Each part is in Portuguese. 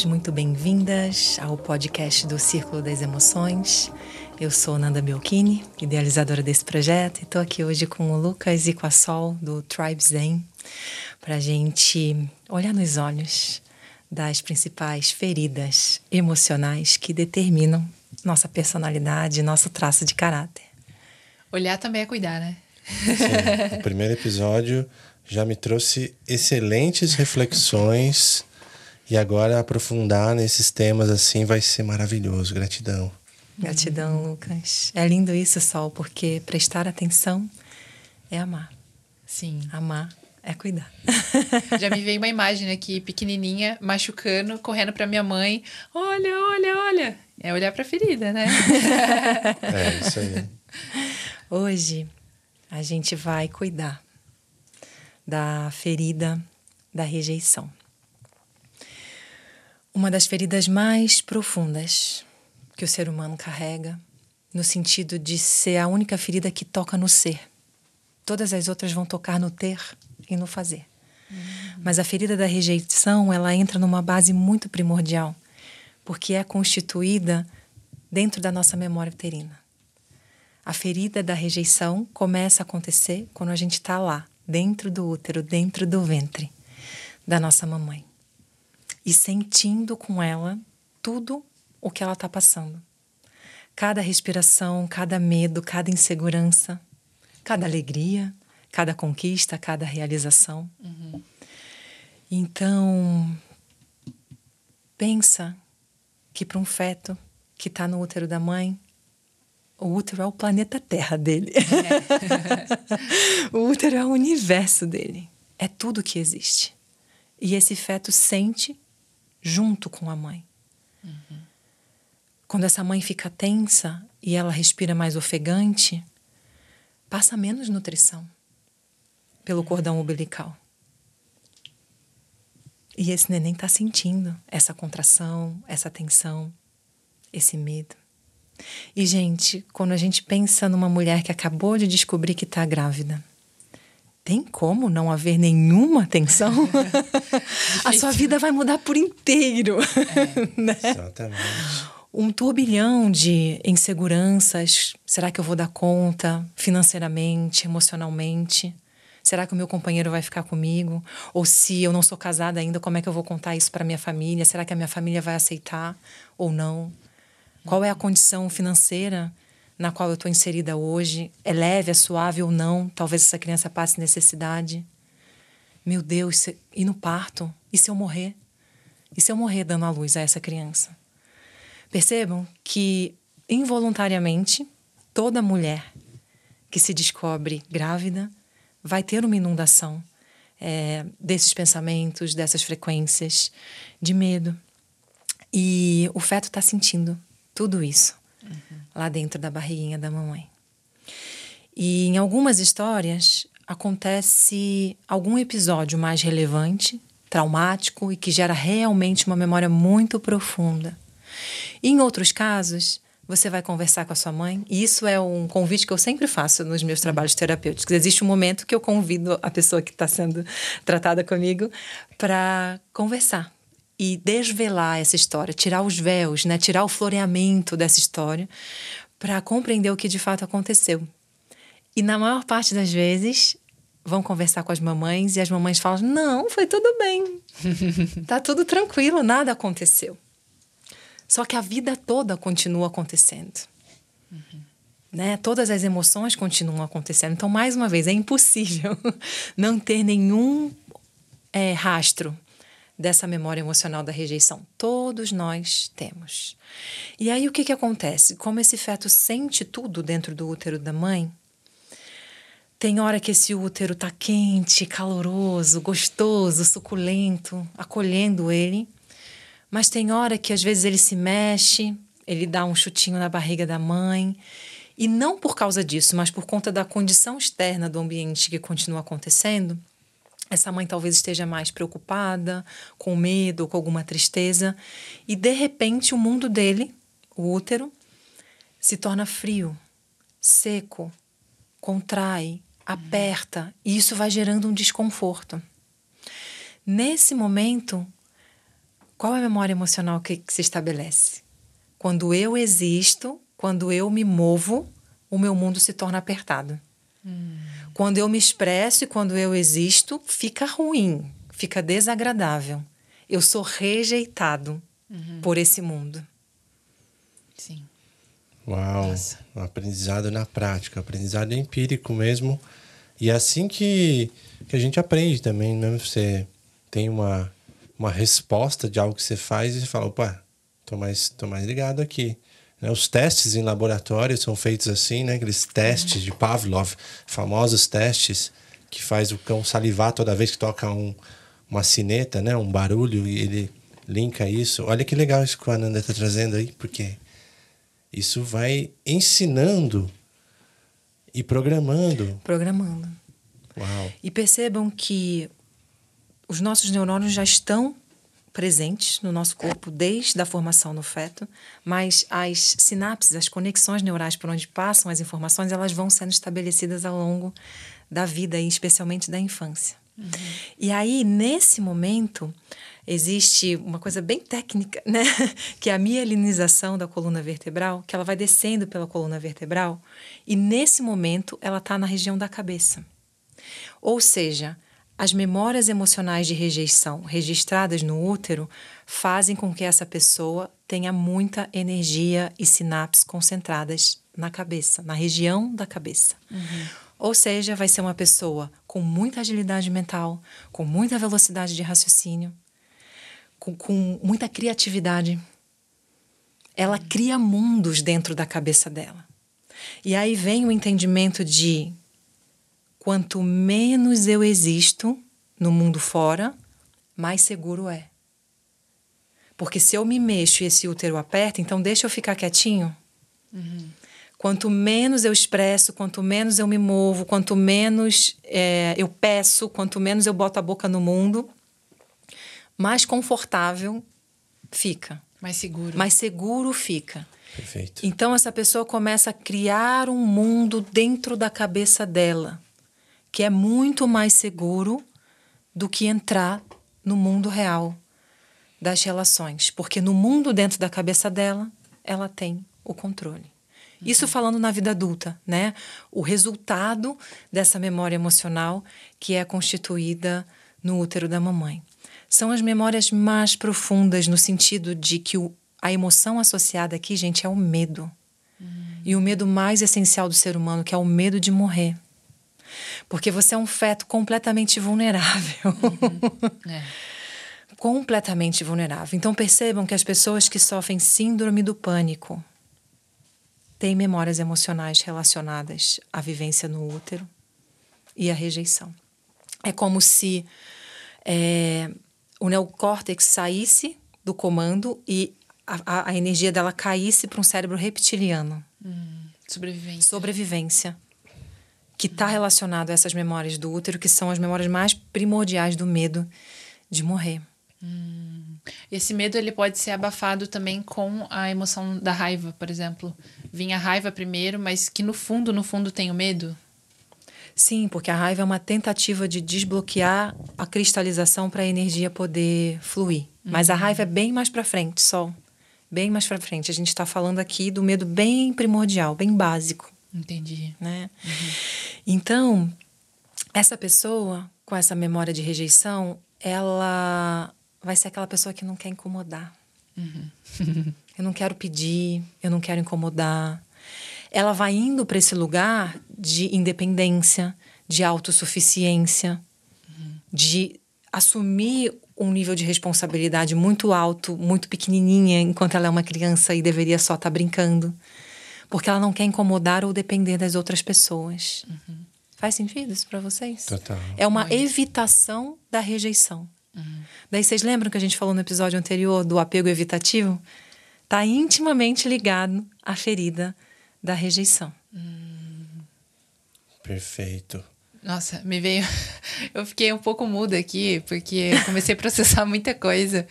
bem-vindos, muito bem-vindas ao podcast do Círculo das Emoções. Eu sou Nanda Belchini, idealizadora desse projeto, e estou aqui hoje com o Lucas e com a Sol do Tribe Zen para a gente olhar nos olhos das principais feridas emocionais que determinam nossa personalidade, nosso traço de caráter. Olhar também é cuidar, né? Sim, o primeiro episódio já me trouxe excelentes reflexões e agora aprofundar nesses temas assim vai ser maravilhoso. Gratidão. Gratidão, Lucas. É lindo isso, Sol, porque prestar atenção é amar. Sim. Amar é cuidar. Já me veio uma imagem aqui, pequenininha, machucando, correndo para minha mãe. Olha, olha, olha. É olhar para a ferida, né? é, isso aí. Hoje a gente vai cuidar da ferida da rejeição. Uma das feridas mais profundas que o ser humano carrega, no sentido de ser a única ferida que toca no ser. Todas as outras vão tocar no ter e no fazer. Uhum. Mas a ferida da rejeição, ela entra numa base muito primordial, porque é constituída dentro da nossa memória uterina. A ferida da rejeição começa a acontecer quando a gente está lá, dentro do útero, dentro do ventre da nossa mamãe. E sentindo com ela tudo o que ela está passando. Cada respiração, cada medo, cada insegurança, cada alegria, cada conquista, cada realização. Uhum. Então, pensa que para um feto que está no útero da mãe, o útero é o planeta Terra dele. É. o útero é o universo dele. É tudo que existe. E esse feto sente junto com a mãe. Uhum. Quando essa mãe fica tensa e ela respira mais ofegante, passa menos nutrição pelo cordão umbilical. E esse neném está sentindo essa contração, essa tensão, esse medo. E, gente, quando a gente pensa numa mulher que acabou de descobrir que está grávida, tem como não haver nenhuma tensão? a sua vida vai mudar por inteiro. É, né? Exatamente. Um turbilhão de inseguranças. Será que eu vou dar conta financeiramente, emocionalmente? Será que o meu companheiro vai ficar comigo? Ou se eu não sou casada ainda, como é que eu vou contar isso para minha família? Será que a minha família vai aceitar ou não? Qual é a condição financeira na qual eu estou inserida hoje? É leve, é suave ou não? Talvez essa criança passe necessidade. Meu Deus, e no parto? E se eu morrer? E se eu morrer dando a luz a essa criança? Percebam que, involuntariamente, toda mulher que se descobre grávida vai ter uma inundação é, desses pensamentos, dessas frequências de medo. E o feto está sentindo tudo isso uhum. lá dentro da barriguinha da mamãe. E em algumas histórias acontece algum episódio mais relevante, traumático e que gera realmente uma memória muito profunda. E em outros casos, você vai conversar com a sua mãe, e isso é um convite que eu sempre faço nos meus trabalhos terapêuticos. Existe um momento que eu convido a pessoa que está sendo tratada comigo para conversar e desvelar essa história, tirar os véus, né, tirar o floreamento dessa história para compreender o que de fato aconteceu. E na maior parte das vezes vão conversar com as mamães e as mamães falam: "Não, foi tudo bem. tá tudo tranquilo, nada aconteceu". Só que a vida toda continua acontecendo. Uhum. Né? Todas as emoções continuam acontecendo. Então, mais uma vez, é impossível não ter nenhum é, rastro dessa memória emocional da rejeição. Todos nós temos. E aí o que, que acontece? Como esse feto sente tudo dentro do útero da mãe, tem hora que esse útero tá quente, caloroso, gostoso, suculento, acolhendo ele. Mas tem hora que às vezes ele se mexe, ele dá um chutinho na barriga da mãe. E não por causa disso, mas por conta da condição externa do ambiente que continua acontecendo, essa mãe talvez esteja mais preocupada, com medo, com alguma tristeza, e de repente o mundo dele, o útero, se torna frio, seco, contrai, aperta, e isso vai gerando um desconforto. Nesse momento, Qual é a memória emocional que, que se estabelece? Quando eu existo, quando eu me movo, o meu mundo se torna apertado. Hum. Quando eu me expresso e quando eu existo, fica ruim, fica desagradável. Eu sou rejeitado uhum. por esse mundo. Sim. Uau, Nossa. um aprendizado na prática, aprendizado empírico mesmo. E é assim que, que a gente aprende também, né? Você tem uma, uma resposta de algo que você faz e você fala, opa, tô mais, tô mais ligado aqui. Né? Os testes em laboratório são feitos assim, né? Aqueles testes de Pavlov, famosos testes que faz o cão salivar toda vez que toca um, uma sineta, né? Um barulho e ele linka isso. Olha que legal isso que o Ananda está trazendo aí, porque isso vai ensinando e programando. Programando. Uau. E percebam que os nossos neurônios já estão presentes no nosso corpo desde a formação no feto, mas as sinapses, as conexões neurais por onde passam as informações, elas vão sendo estabelecidas ao longo da vida e especialmente da infância. Uhum. E aí, nesse momento, existe uma coisa bem técnica, né? que é a mielinização da coluna vertebral, que ela vai descendo pela coluna vertebral e nesse momento ela está na região da cabeça. Ou seja, as memórias emocionais de rejeição registradas no útero fazem com que essa pessoa tenha muita energia e sinapses concentradas na cabeça, na região da cabeça. Uhum. Ou seja, vai ser uma pessoa com muita agilidade mental, com muita velocidade de raciocínio, com, com muita criatividade. Ela cria mundos dentro da cabeça dela. E aí vem o entendimento de Quanto menos eu existo no mundo fora, mais seguro é. Porque se eu me mexo e esse útero aperta, então deixa eu ficar quietinho. Uhum. Quanto menos eu expresso, quanto menos eu me movo, quanto menos é, eu peço, quanto menos eu boto a boca no mundo, mais confortável fica. Mais seguro. Mais seguro fica. Perfeito. Então essa pessoa começa a criar um mundo dentro da cabeça dela que é muito mais seguro do que entrar no mundo real das relações, porque no mundo dentro da cabeça dela, ela tem o controle. Isso falando na vida adulta, né? O resultado dessa memória emocional que é constituída no útero da mamãe. São as memórias mais profundas no sentido de que o, a emoção associada aqui, gente, é o medo. Uhum. E o medo mais essencial do ser humano, que é o medo de morrer. Porque você é um feto completamente vulnerável. Uhum. É. completamente vulnerável. Então percebam que as pessoas que sofrem síndrome do pânico têm memórias emocionais relacionadas à vivência no útero e à rejeição. É como se é, o neocórtex saísse do comando e a, a energia dela caísse para um cérebro reptiliano. Hum, sobrevivência. Sobrevivência que está relacionado a essas memórias do útero, que são as memórias mais primordiais do medo de morrer. Hum. Esse medo ele pode ser abafado também com a emoção da raiva, por exemplo. Vinha a raiva primeiro, mas que no fundo, no fundo tem o medo. Sim, porque a raiva é uma tentativa de desbloquear a cristalização para a energia poder fluir. Uhum. Mas a uhum. raiva é bem mais para frente, só. Bem mais para frente. A gente está falando aqui do medo bem primordial, bem básico. Entendi. Né? Uhum. Então, essa pessoa com essa memória de rejeição, ela vai ser aquela pessoa que não quer incomodar. Uhum. eu não quero pedir, eu não quero incomodar. Ela vai indo para esse lugar de independência, de autossuficiência, uhum. de assumir um nível de responsabilidade muito alto, muito pequenininha, enquanto ela é uma criança e deveria só estar tá brincando porque ela não quer incomodar ou depender das outras pessoas. Uhum. Faz sentido isso para vocês? Total. É uma Muito. evitação da rejeição. Uhum. Daí vocês lembram que a gente falou no episódio anterior do apego evitativo? Está intimamente ligado à ferida da rejeição. Hum. Perfeito. Nossa, me veio. Eu fiquei um pouco muda aqui, porque comecei a processar muita coisa.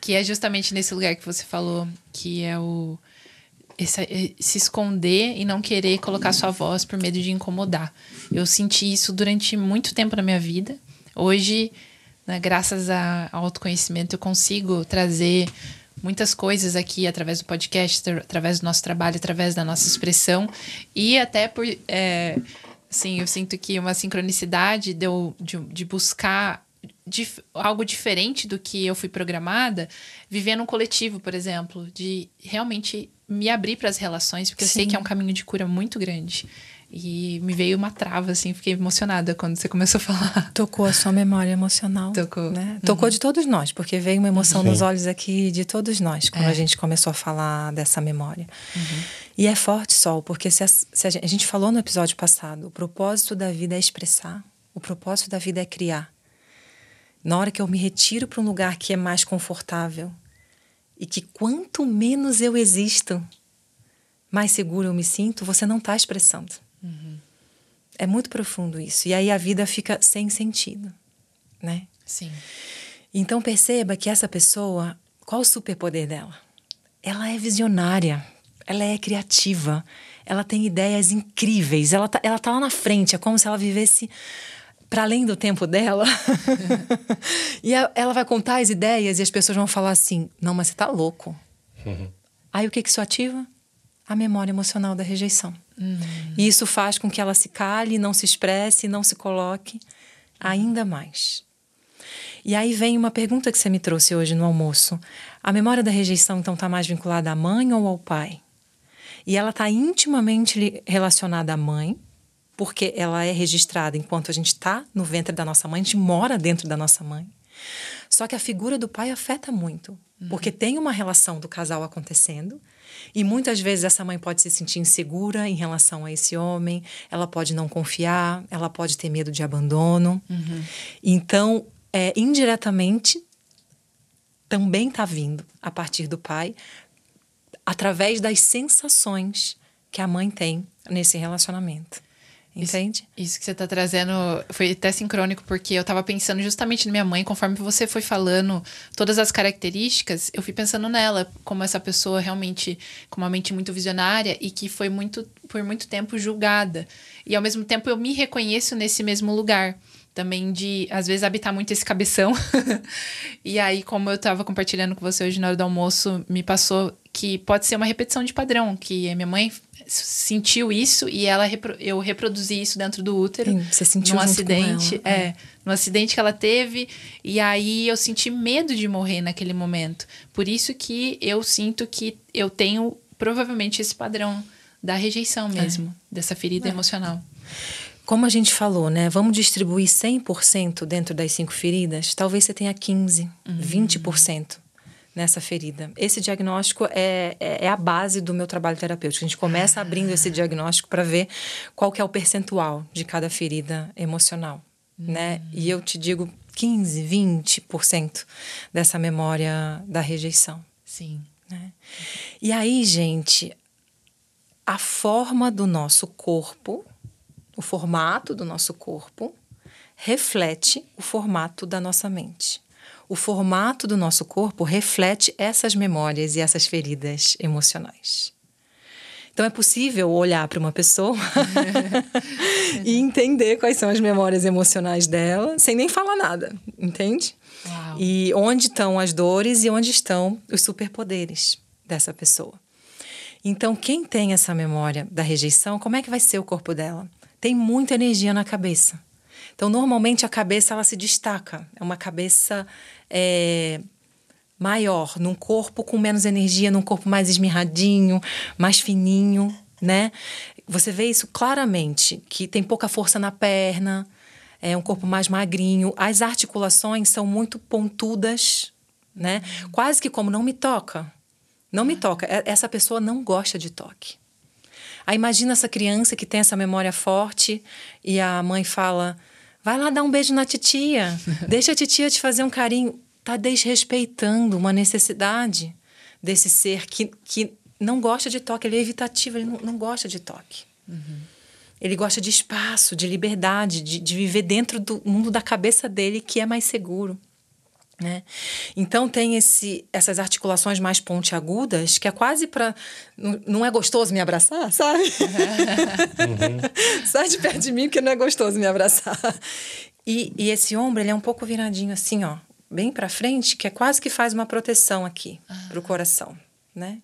Que é justamente nesse lugar que você falou, que é o esse, se esconder e não querer colocar sua voz por medo de incomodar. Eu senti isso durante muito tempo na minha vida. Hoje Né? Graças ao autoconhecimento, eu consigo trazer muitas coisas aqui através do podcast, através do nosso trabalho, através da nossa expressão e até por. É, assim, eu sinto que uma sincronicidade de, de, de buscar dif algo diferente do que eu fui programada, viver num coletivo, por exemplo, de realmente me abrir para as relações, porque Sim. eu sei que é um caminho de cura muito grande. E me veio uma trava, assim, fiquei emocionada quando você começou a falar. Tocou a sua memória emocional. Tocou. Né? Uhum. Tocou de todos nós, porque veio uma emoção Sim. nos olhos aqui de todos nós, quando é. a gente começou a falar dessa memória. Uhum. E é forte, Sol, porque se a, se a, gente, a gente falou no episódio passado, o propósito da vida é expressar, o propósito da vida é criar. Na hora que eu me retiro para um lugar que é mais confortável e que quanto menos eu existo, mais seguro eu me sinto, você não está expressando. Uhum. É muito profundo isso. E aí a vida fica sem sentido, né? Sim. Então perceba que essa pessoa, qual o superpoder dela? Ela é visionária, ela é criativa, ela tem ideias incríveis, ela tá, ela tá lá na frente, é como se ela vivesse para além do tempo dela. e a, ela vai contar as ideias e as pessoas vão falar assim: não, mas você tá louco. Uhum. Aí o que, que isso ativa? A memória emocional da rejeição. Uhum. E isso faz com que ela se cale, não se expresse, não se coloque ainda mais. E aí vem uma pergunta que você me trouxe hoje no almoço. A memória da rejeição, então, está mais vinculada à mãe ou ao pai? E ela está intimamente relacionada à mãe, porque ela é registrada enquanto a gente está no ventre da nossa mãe, a gente mora dentro da nossa mãe. Só que a figura do pai afeta muito, uhum. porque tem uma relação do casal acontecendo e muitas vezes essa mãe pode se sentir insegura em relação a esse homem, ela pode não confiar, ela pode ter medo de abandono. Uhum. Então, é, indiretamente, também está vindo a partir do pai, através das sensações que a mãe tem nesse relacionamento. Entende? Isso, isso que você está trazendo foi até sincrônico, porque eu estava pensando justamente na minha mãe, conforme você foi falando todas as características, eu fui pensando nela, como essa pessoa realmente com uma mente muito visionária e que foi muito por muito tempo julgada. E ao mesmo tempo eu me reconheço nesse mesmo lugar também de, às vezes, habitar muito esse cabeção. e aí, como eu estava compartilhando com você hoje na hora do almoço, me passou que pode ser uma repetição de padrão, que minha mãe sentiu isso e ela eu reproduzi isso dentro do útero. Sim, você sentiu num acidente, é, é, num acidente que ela teve e aí eu senti medo de morrer naquele momento. Por isso que eu sinto que eu tenho provavelmente esse padrão da rejeição mesmo, é. dessa ferida é. emocional. Como a gente falou, né? Vamos distribuir 100% dentro das cinco feridas? Talvez você tenha 15, uhum. 20% nessa ferida. Esse diagnóstico é, é, é, a base do meu trabalho terapêutico. A gente começa abrindo esse diagnóstico para ver qual que é o percentual de cada ferida emocional, uhum. né? E eu te digo 15, 20% dessa memória da rejeição. Sim. Né? E aí, gente, a forma do nosso corpo o formato do nosso corpo reflete o formato da nossa mente. O formato do nosso corpo reflete essas memórias e essas feridas emocionais. Então é possível olhar para uma pessoa e entender quais são as memórias emocionais dela, sem nem falar nada, entende? Uau. E onde estão as dores e onde estão os superpoderes dessa pessoa. Então, quem tem essa memória da rejeição, como é que vai ser o corpo dela? tem muita energia na cabeça. Então, normalmente a cabeça ela se destaca. É uma cabeça é, maior, num corpo com menos energia, num corpo mais esmirradinho, mais fininho, né? Você vê isso claramente, que tem pouca força na perna, é um corpo mais magrinho. As articulações são muito pontudas, né? Quase que como não me toca. Não me toca. Essa pessoa não gosta de toque. Aí imagina essa criança que tem essa memória forte e a mãe fala: vai lá dar um beijo na titia, deixa a titia te fazer um carinho. Tá desrespeitando uma necessidade desse ser que, que não gosta de toque, ele é evitativo, ele não, não gosta de toque. Uhum. Ele gosta de espaço, de liberdade, de, de viver dentro do mundo da cabeça dele que é mais seguro. Né? Então tem esse, essas articulações mais pontiagudas que é quase para não, é gostoso me abraçar, sabe? Uhum. Sai de perto de mim porque não é gostoso me abraçar. E, e esse ombro, ele é um pouco viradinho assim, ó, bem para frente, que é quase que faz uma proteção aqui ah. para o coração, né?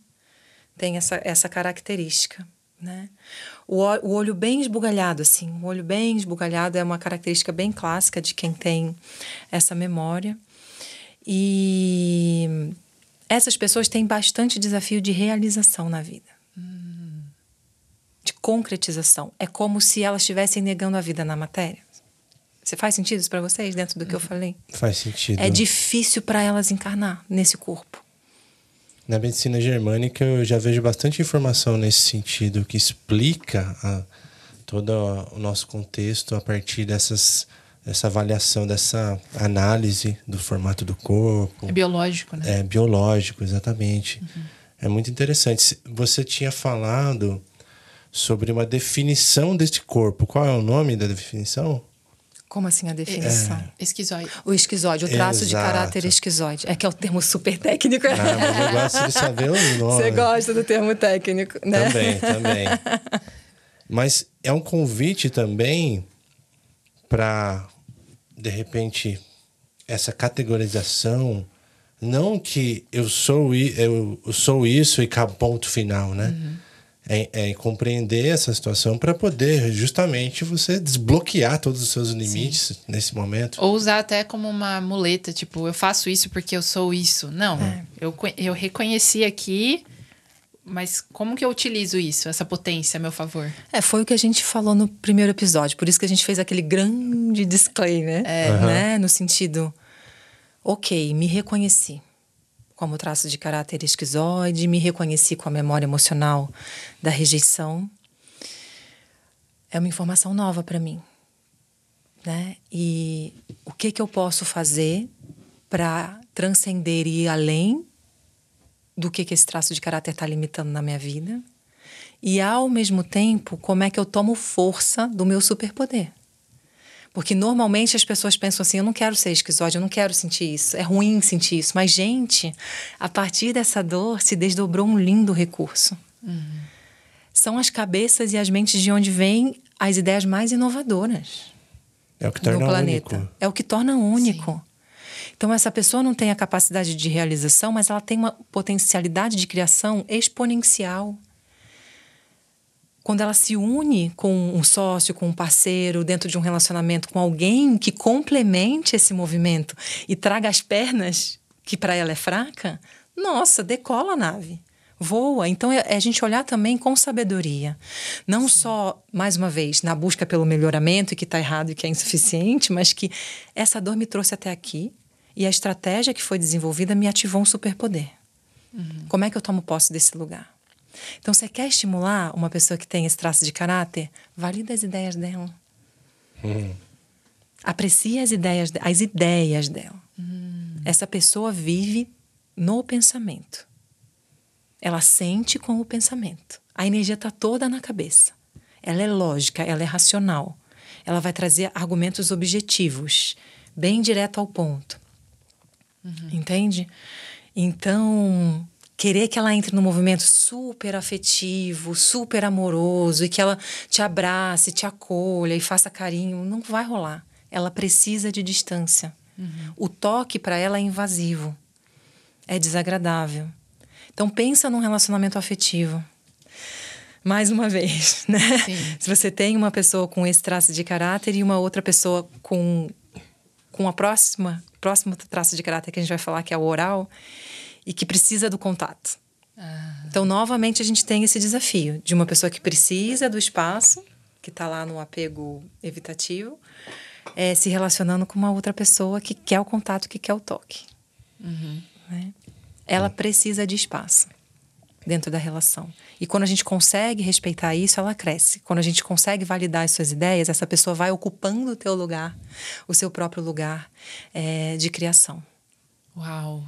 Tem essa, essa característica, né? O, o olho bem esbugalhado, assim, o olho bem esbugalhado é uma característica bem clássica de quem tem essa memória. E essas pessoas têm bastante desafio de realização na vida. Hum. De concretização. É como se elas estivessem negando a vida na matéria. Você faz sentido isso para vocês dentro do que eu uhum. falei? Faz sentido. É difícil para elas encarnar nesse corpo. Na medicina germânica eu já vejo bastante informação nesse sentido que explica a, todo o nosso contexto a partir dessas essa avaliação dessa análise do formato do corpo. É biológico, né? É biológico, exatamente. Uhum. É muito interessante. Você tinha falado sobre uma definição deste corpo. Qual é o nome da definição? Como assim a definição? É. Esquizoide. O esquizoide, o traço Exato. de caráter esquizoide. É que é o termo super técnico. Ah, mas eu gosto de saber o nome. Você gosta do termo técnico, né? Também, também. mas é um convite também para, de repente, essa categorização. Não que eu sou, eu sou isso e ponto final, né? Uhum é, é compreender essa situação para poder justamente você desbloquear todos os seus limites Sim. nesse momento. Ou usar até como uma muleta, tipo, eu faço isso porque eu sou isso. Não, é. eu, eu reconheci aqui, mas como que eu utilizo isso, essa potência a meu favor? É, foi o que a gente falou no primeiro episódio, por isso que a gente fez aquele grande disclaimer, é. uhum. né? No sentido, ok, me reconheci como traço de caráter esquizoide, me reconheci com a memória emocional da rejeição. É uma informação nova para mim. Né? E o que, que eu posso fazer para transcender e ir além do que, que esse traço de caráter está limitando na minha vida? E, ao mesmo tempo, como é que eu tomo força do meu superpoder? Porque normalmente as pessoas pensam assim: eu não quero ser esquizóide, eu não quero sentir isso, é ruim sentir isso. Mas, gente, a partir dessa dor se desdobrou um lindo recurso. Uhum. São as cabeças e as mentes de onde vêm as ideias mais inovadoras. É o que torna no planeta. único. É o que torna único. Sim. Então, essa pessoa não tem a capacidade de realização, mas ela tem uma potencialidade de criação exponencial quando ela se une com um sócio, com um parceiro, dentro de um relacionamento com alguém que complemente esse movimento e traga as pernas que para ela é fraca, nossa, decola a nave. Voa. Então é, é a gente olhar também com sabedoria. Não só, mais uma vez, na busca pelo melhoramento e que está errado e que é insuficiente, mas que essa dor me trouxe até aqui e a estratégia que foi desenvolvida me ativou um superpoder. Uhum. Como é que eu tomo posse desse lugar? Então, você quer estimular uma pessoa que tem esse traço de caráter? Valida as ideias dela. Hum. Aprecie as ideias, as ideias dela. Hum. Essa pessoa vive no pensamento. Ela sente com o pensamento. A energia está toda na cabeça. Ela é lógica, ela é racional. Ela vai trazer argumentos objetivos, bem direto ao ponto. Uhum. Entende? Então, querer que ela entre num movimento super afetivo, super amoroso e que ela te abrace, te acolha e faça carinho, não vai rolar. Ela precisa de distância. Uhum. O toque para ela é invasivo, é desagradável. Então pensa num relacionamento afetivo. Mais uma vez, né? Se você tem uma pessoa com esse traço de caráter e uma outra pessoa com com a próxima próximo traço de caráter que a gente vai falar que é o oral, e que precisa do contato. Ah. Então, novamente, a gente tem esse desafio de uma pessoa que precisa do espaço, que está lá no apego evitativo, é, se relacionando com uma outra pessoa que quer o contato, que quer o toque. Uhum. Né? Ela precisa de espaço dentro da relação. E quando a gente consegue respeitar isso, ela cresce. Quando a gente consegue validar as suas ideias, essa pessoa vai ocupando o teu lugar, o seu próprio lugar é, de criação. Uau!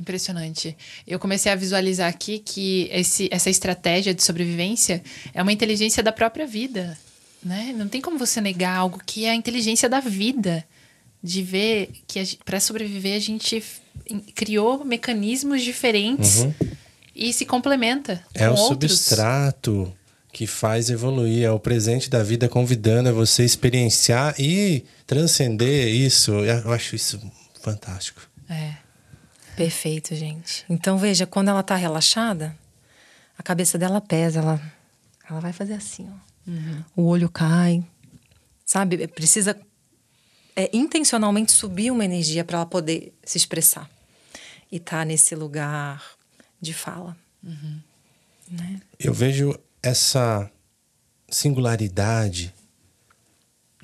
Impressionante. Eu comecei a visualizar aqui que esse, essa estratégia de sobrevivência é uma inteligência da própria vida. Né? Não tem como você negar algo que é a inteligência da vida. De ver que para sobreviver a gente criou mecanismos diferentes uhum. E se complementa. É o outros. substrato que faz evoluir. É o presente da vida convidando a você experienciar e transcender isso. Eu acho isso fantástico. É. Perfeito, gente. Então veja, quando ela tá relaxada, a cabeça dela pesa, ela, ela vai fazer assim, ó. Uhum. O olho cai, sabe? Precisa é, intencionalmente subir uma energia para ela poder se expressar e tá nesse lugar de fala. Né? Eu vejo essa singularidade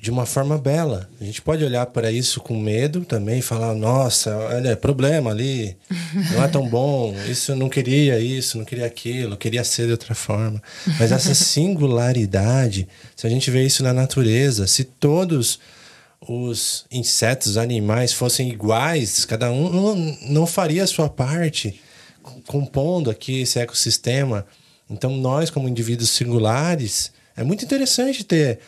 de uma forma bela. A gente pode olhar para isso com medo também e falar: nossa, olha, problema ali, não é tão bom, isso eu não queria isso, não queria aquilo, queria ser de outra forma. Mas essa singularidade, se a gente vê isso na natureza, se todos os insetos, animais fossem iguais, cada um não, não faria a sua parte compondo aqui esse ecossistema. Então, nós, como indivíduos singulares, é muito interessante ter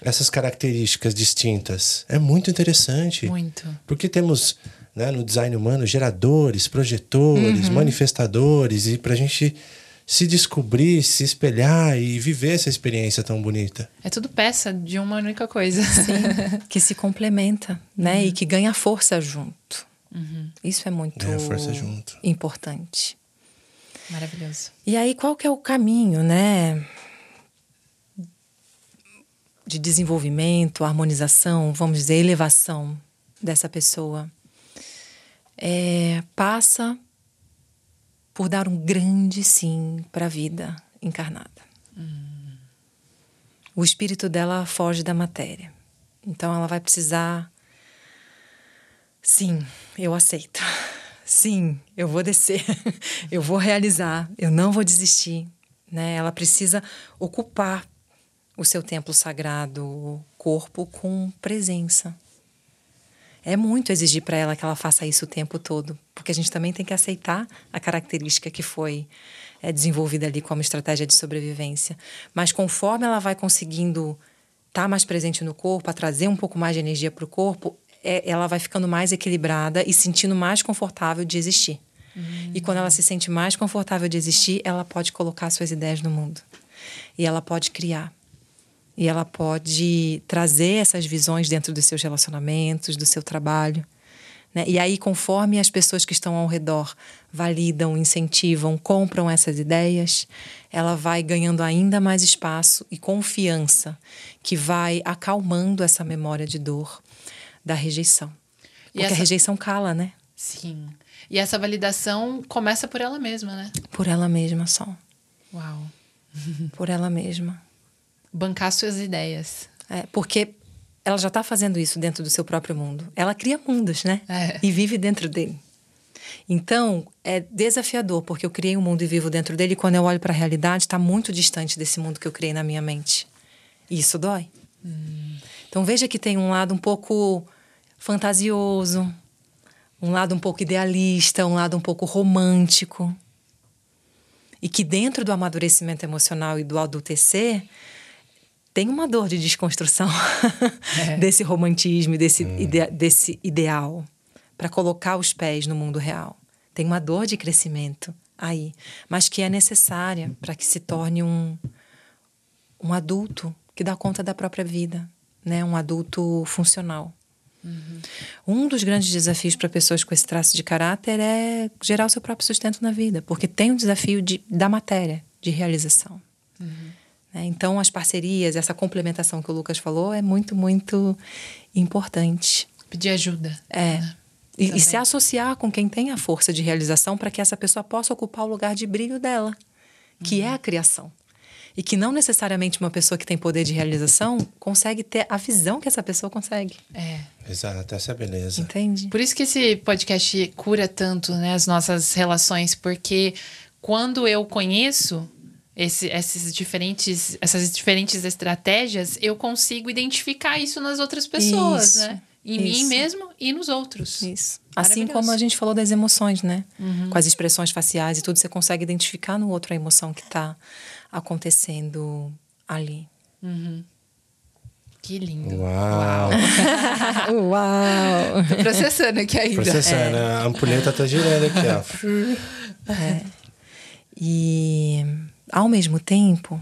essas características distintas. É muito interessante. Muito. Porque temos né, no design humano geradores, projetores, manifestadores, e para a gente se descobrir, se espelhar e viver essa experiência tão bonita. É tudo peça de uma única coisa. Sim, que se complementa, né? E que ganha força junto. Isso é muito junto. importante. Maravilhoso. E aí, qual que é o caminho, né? De desenvolvimento, harmonização, vamos dizer, elevação dessa pessoa. É, passa por dar um grande sim para a vida encarnada. O espírito dela foge da matéria. Então ela vai precisar. Sim, eu aceito. Sim, eu vou descer. eu vou realizar. Eu não vou desistir. Né? Ela precisa ocupar o seu templo sagrado, o corpo, com presença. É muito exigir para ela que ela faça isso o tempo todo, porque a gente também tem que aceitar a característica que foi é, desenvolvida ali como estratégia de sobrevivência. Mas conforme ela vai conseguindo estar mais presente no corpo, a trazer um pouco mais de energia para o corpo, é, ela vai ficando mais equilibrada e sentindo mais confortável de existir. E quando ela se sente mais confortável de existir, ela pode colocar suas ideias no mundo. E ela pode criar. E ela pode trazer essas visões dentro dos seus relacionamentos, do seu trabalho. Né? E aí, conforme as pessoas que estão ao redor validam, incentivam, compram essas ideias, ela vai ganhando ainda mais espaço e confiança, que vai acalmando essa memória de dor da rejeição. E Porque essa- a rejeição cala, né? Sim. E essa validação começa por ela mesma, né? Por ela mesma só. Uau. Por ela mesma. Bancar suas ideias. É, porque ela já está fazendo isso dentro do seu próprio mundo. Ela cria mundos, né? É. E vive dentro dele. Então, é desafiador, porque eu criei um mundo e vivo dentro dele, e quando eu olho para a realidade, está muito distante desse mundo que eu criei na minha mente. E isso dói. Então, veja que tem um lado um pouco fantasioso, um lado um pouco idealista, um lado um pouco romântico. E que dentro do amadurecimento emocional e do adultecer, tem uma dor de desconstrução desse romantismo e desse, ide- desse ideal para colocar os pés no mundo real. Tem uma dor de crescimento aí, mas que é necessária para que se torne um, um adulto que dá conta da própria vida, né? um adulto funcional. Um dos grandes desafios para pessoas com esse traço de caráter é gerar o seu próprio sustento na vida, porque tem o desafio de, da matéria, de realização. Né? Então, as parcerias, essa complementação que o Lucas falou é muito, muito importante. Pedir ajuda. É. E, e Também. se associar com quem tem a força de realização para que essa pessoa possa ocupar o lugar de brilho dela, que é a criação. E que não necessariamente uma pessoa que tem poder de realização consegue ter a visão que essa pessoa consegue. É. Exato, essa é a beleza. Entende? Por isso que esse podcast cura tanto né, as nossas relações, porque quando eu conheço esse- esses diferentes, essas diferentes estratégias, eu consigo identificar isso nas outras pessoas, Isso, né? Em mim isso. mesmo e nos outros. Isso. Assim como a gente falou das emoções, né? Com as expressões faciais e tudo, você consegue identificar no outro a emoção que está acontecendo ali. Que lindo. Uau! Uau! Tô processando aqui ainda. Processando, a ampulheta tá girando aqui, ó. E, ao mesmo tempo,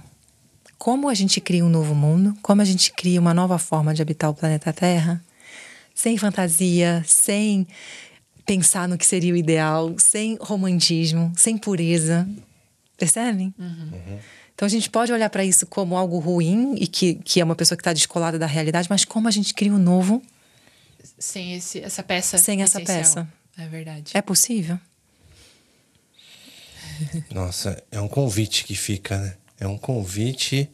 como a gente cria um novo mundo, como a gente cria uma nova forma de habitar o planeta Terra, sem fantasia, sem pensar no que seria o ideal, sem romantismo, sem pureza. Percebem? Uhum. Então a gente pode olhar para isso como algo ruim e que, que é uma pessoa que está descolada da realidade, mas como a gente cria um novo sem esse, essa peça. Sem essa peça. É verdade. É possível? Nossa, é um convite que fica, né? É um convite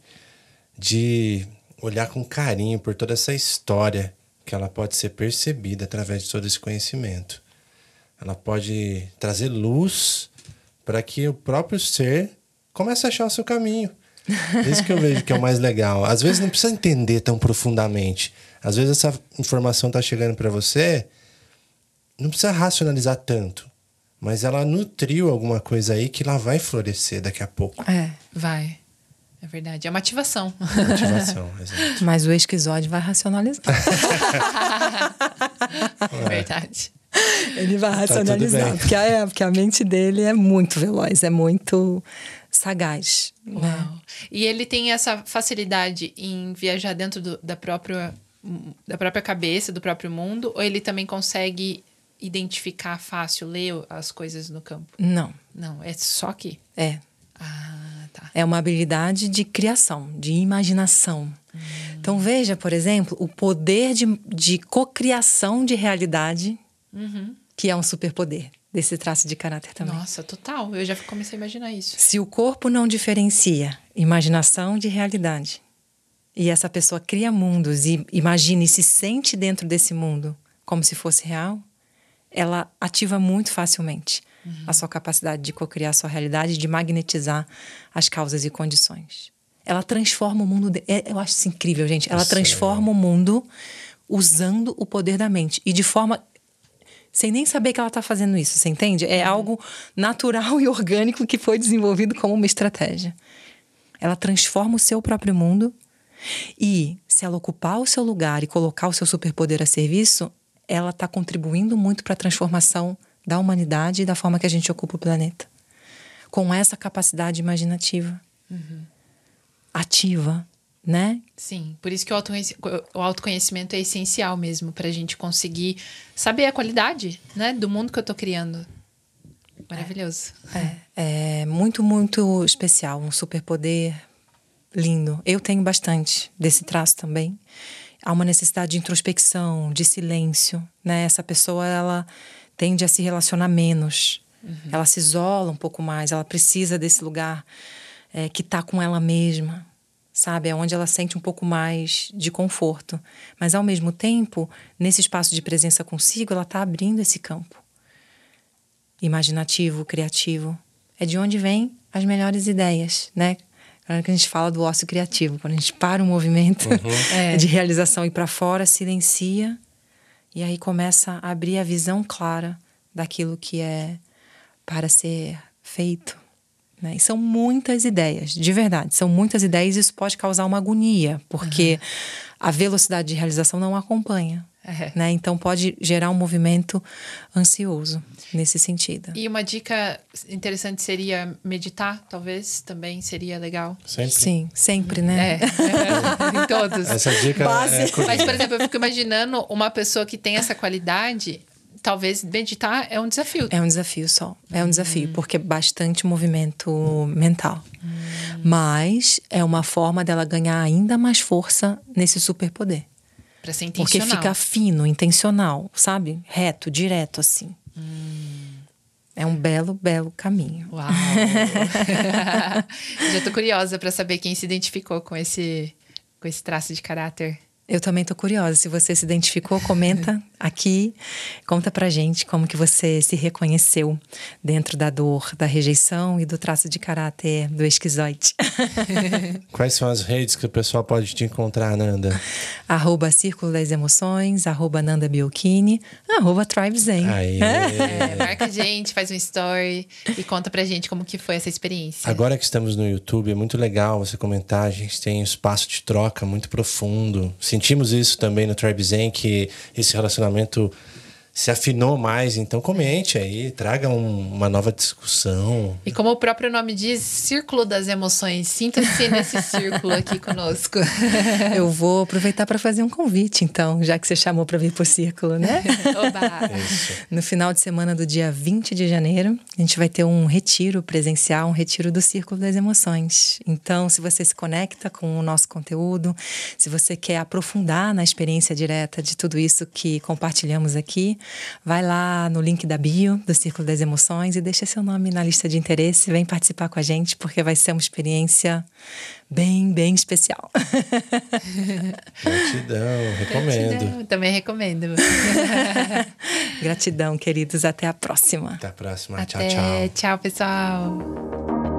de olhar com carinho por toda essa história que ela pode ser percebida através de todo esse conhecimento. Ela pode trazer luz para que o próprio ser comece a achar o seu caminho. Isso que eu vejo que é o mais legal. Às vezes não precisa entender tão profundamente. Às vezes essa informação está chegando para você, não precisa racionalizar tanto. Mas ela nutriu alguma coisa aí que lá vai florescer daqui a pouco. É, vai. É verdade. É uma ativação. Ativação, exato. Mas o esquizode vai racionalizar. é verdade. Ele vai tá racionalizar. Tá porque, é, porque a mente dele é muito veloz, é muito sagaz. Né? E ele tem essa facilidade em viajar dentro do, da, própria, da própria cabeça, do próprio mundo? Ou ele também consegue identificar fácil, ler as coisas no campo? Não. Não, é só aqui. É. Ah, tá. É uma habilidade de criação, de imaginação. Hum. Então veja, por exemplo, o poder de, de cocriação de realidade, uhum. que é um superpoder desse traço de caráter também. Nossa, total. Eu já comecei a imaginar isso. Se o corpo não diferencia imaginação de realidade, e essa pessoa cria mundos e imagina e se sente dentro desse mundo como se fosse real, ela ativa muito facilmente uhum. a sua capacidade de cocriar a sua realidade, de magnetizar as causas e condições. Ela transforma o mundo. De... É, eu acho isso incrível, gente. Ela transforma é. o mundo usando o poder da mente e de forma sem nem saber que ela está fazendo isso, você entende? É algo natural e orgânico que foi desenvolvido como uma estratégia. Ela transforma o seu próprio mundo e, se ela ocupar o seu lugar e colocar o seu superpoder a serviço, ela está contribuindo muito para a transformação da humanidade e da forma que a gente ocupa o planeta. Com essa capacidade imaginativa, uhum. ativa, né? Sim, por isso que o autoconhecimento é essencial mesmo para a gente conseguir saber a qualidade, né, do mundo que eu estou criando. Maravilhoso. É, é muito, muito especial, um superpoder lindo. Eu tenho bastante desse traço também há uma necessidade de introspecção, de silêncio, né? Essa pessoa ela tende a se relacionar menos, uhum. ela se isola um pouco mais, ela precisa desse lugar é, que está com ela mesma, sabe? É onde ela sente um pouco mais de conforto, mas ao mesmo tempo, nesse espaço de presença consigo, ela está abrindo esse campo imaginativo, criativo. É de onde vêm as melhores ideias, né? Quando a gente fala do ócio criativo, quando a gente para o movimento uhum. é. de realização e para fora, silencia e aí começa a abrir a visão clara daquilo que é para ser feito. Né? E são muitas ideias, de verdade, são muitas ideias e isso pode causar uma agonia, porque uhum. a velocidade de realização não acompanha. É. Né? Então pode gerar um movimento ansioso nesse sentido. E uma dica interessante seria meditar, talvez também seria legal. Sempre. Sim, sempre, né? É, é. em todos. Essa dica Base. é Mas, por exemplo, eu fico imaginando uma pessoa que tem essa qualidade, talvez meditar é um desafio. É um desafio só. É um desafio, hum. porque é bastante movimento mental. Hum. Mas é uma forma dela ganhar ainda mais força nesse superpoder. Pra ser intencional. Porque fica fino, intencional, sabe? Reto, direto, assim. Hum. É um belo, belo caminho. Uau! Já tô curiosa para saber quem se identificou com esse, com esse traço de caráter. Eu também tô curiosa. Se você se identificou, comenta aqui, conta pra gente como que você se reconheceu dentro da dor, da rejeição e do traço de caráter do esquizoide. Quais são as redes que o pessoal pode te encontrar, Nanda? Arroba Círculo das Emoções, arroba Nanda Biocchini, arroba Tribe Zen. É, marca a gente, faz um story e conta pra gente como que foi essa experiência. Agora que estamos no YouTube, é muito legal você comentar. A gente tem um espaço de troca muito profundo sentimos isso também no Tribe Zen, que esse relacionamento se afinou mais. Então comente aí, traga um, uma nova discussão. E como o próprio nome diz, Círculo das Emoções. Sinta-se nesse círculo aqui conosco. Eu vou aproveitar para fazer um convite, então, já que você chamou para vir para o círculo, né? Oba! Isso. No final de semana do dia 20 de janeiro, a gente vai ter um retiro presencial, um retiro do Círculo das Emoções. Então, se você se conecta com o nosso conteúdo, se você quer aprofundar na experiência direta de tudo isso que compartilhamos aqui, vai lá no link da bio do Círculo das Emoções e deixa seu nome na lista de interesse. Vem participar com a gente, porque vai ser uma experiência bem, bem especial. Gratidão, recomendo. Gratidão, Também recomendo. Gratidão, queridos. Até a próxima. Até a próxima. Até. Tchau, tchau. Tchau, pessoal.